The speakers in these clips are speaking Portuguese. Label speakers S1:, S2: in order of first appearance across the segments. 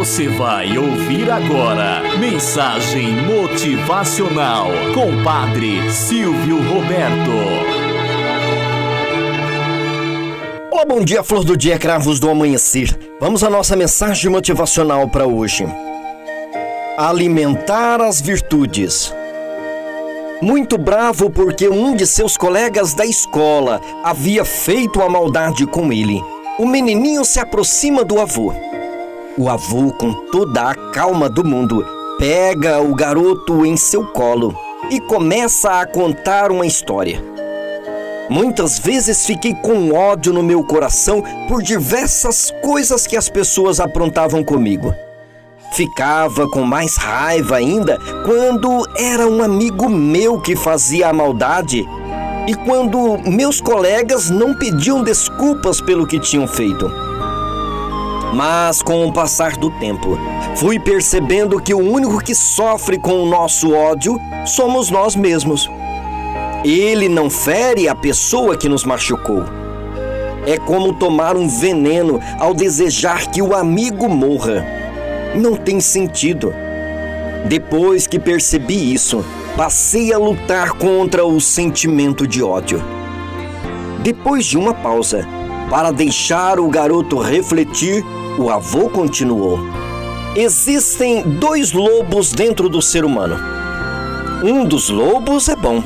S1: Você vai ouvir agora Mensagem Motivacional com Padre Silvio Roberto.
S2: Olá, bom dia, flor do dia, cravos do amanhecer. Vamos à nossa mensagem motivacional para hoje. Alimentar as virtudes. Muito bravo porque um de seus colegas da escola havia feito a maldade com ele. O menininho se aproxima do avô. O avô, com toda a calma do mundo, pega o garoto em seu colo e começa a contar uma história. Muitas vezes fiquei com ódio no meu coração por diversas coisas que as pessoas aprontavam comigo. Ficava com mais raiva ainda quando era um amigo meu que fazia a maldade e quando meus colegas não pediam desculpas pelo que tinham feito. Mas com o passar do tempo, fui percebendo que o único que sofre com o nosso ódio somos nós mesmos. Ele não fere a pessoa que nos machucou. É como tomar um veneno ao desejar que o amigo morra não tem sentido. Depois que percebi isso, passei a lutar contra o sentimento de ódio. Depois de uma pausa, para deixar o garoto refletir, o avô continuou: Existem dois lobos dentro do ser humano. Um dos lobos é bom,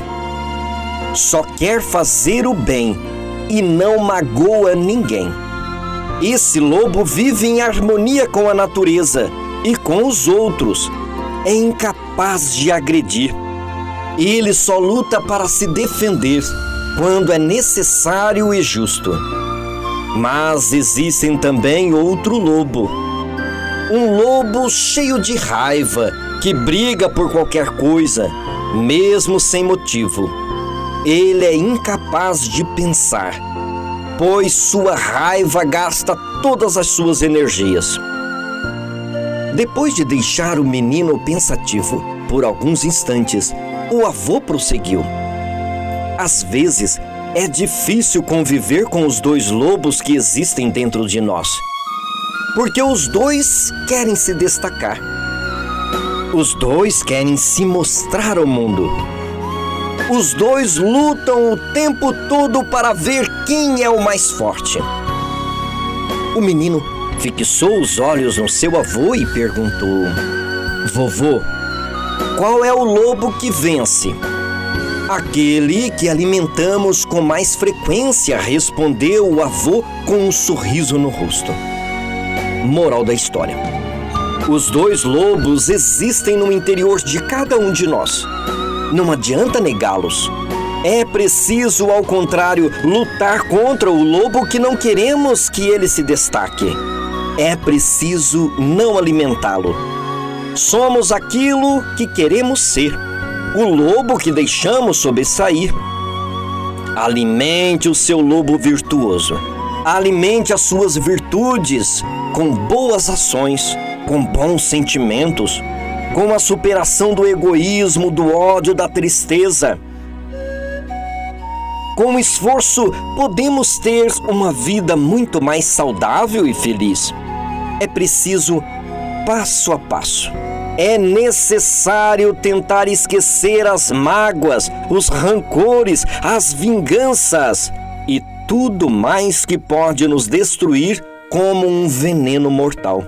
S2: só quer fazer o bem e não magoa ninguém. Esse lobo vive em harmonia com a natureza e com os outros. É incapaz de agredir. Ele só luta para se defender quando é necessário e justo. Mas existem também outro lobo. Um lobo cheio de raiva, que briga por qualquer coisa, mesmo sem motivo. Ele é incapaz de pensar pois sua raiva gasta todas as suas energias. Depois de deixar o menino pensativo por alguns instantes, o avô prosseguiu. Às vezes, é difícil conviver com os dois lobos que existem dentro de nós, porque os dois querem se destacar. Os dois querem se mostrar ao mundo os dois lutam o tempo todo para ver quem é o mais forte. O menino fixou os olhos no seu avô e perguntou: Vovô, qual é o lobo que vence? Aquele que alimentamos com mais frequência, respondeu o avô com um sorriso no rosto. Moral da história: Os dois lobos existem no interior de cada um de nós não adianta negá-los. É preciso, ao contrário, lutar contra o lobo que não queremos que ele se destaque. É preciso não alimentá-lo. Somos aquilo que queremos ser, o lobo que deixamos sobressair. Alimente o seu lobo virtuoso. Alimente as suas virtudes com boas ações, com bons sentimentos com a superação do egoísmo, do ódio, da tristeza. Com esforço, podemos ter uma vida muito mais saudável e feliz. É preciso passo a passo. É necessário tentar esquecer as mágoas, os rancores, as vinganças e tudo mais que pode nos destruir como um veneno mortal.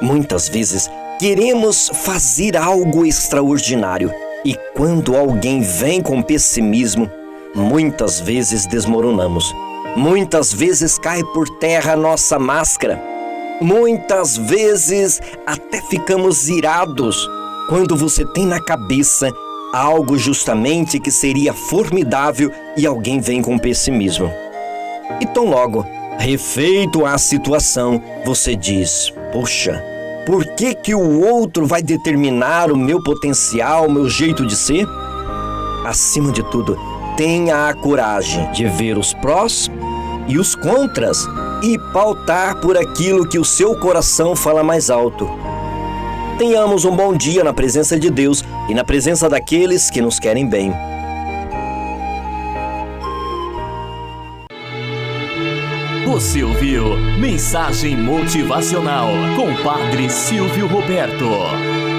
S2: Muitas vezes Queremos fazer algo extraordinário e quando alguém vem com pessimismo, muitas vezes desmoronamos. Muitas vezes cai por terra nossa máscara. Muitas vezes até ficamos irados quando você tem na cabeça algo justamente que seria formidável e alguém vem com pessimismo. E tão logo, refeito a situação, você diz: Poxa, por que, que o outro vai determinar o meu potencial, o meu jeito de ser? Acima de tudo, tenha a coragem de ver os prós e os contras e pautar por aquilo que o seu coração fala mais alto. Tenhamos um bom dia na presença de Deus e na presença daqueles que nos querem bem.
S1: Você ouviu Mensagem Motivacional com Padre Silvio Roberto.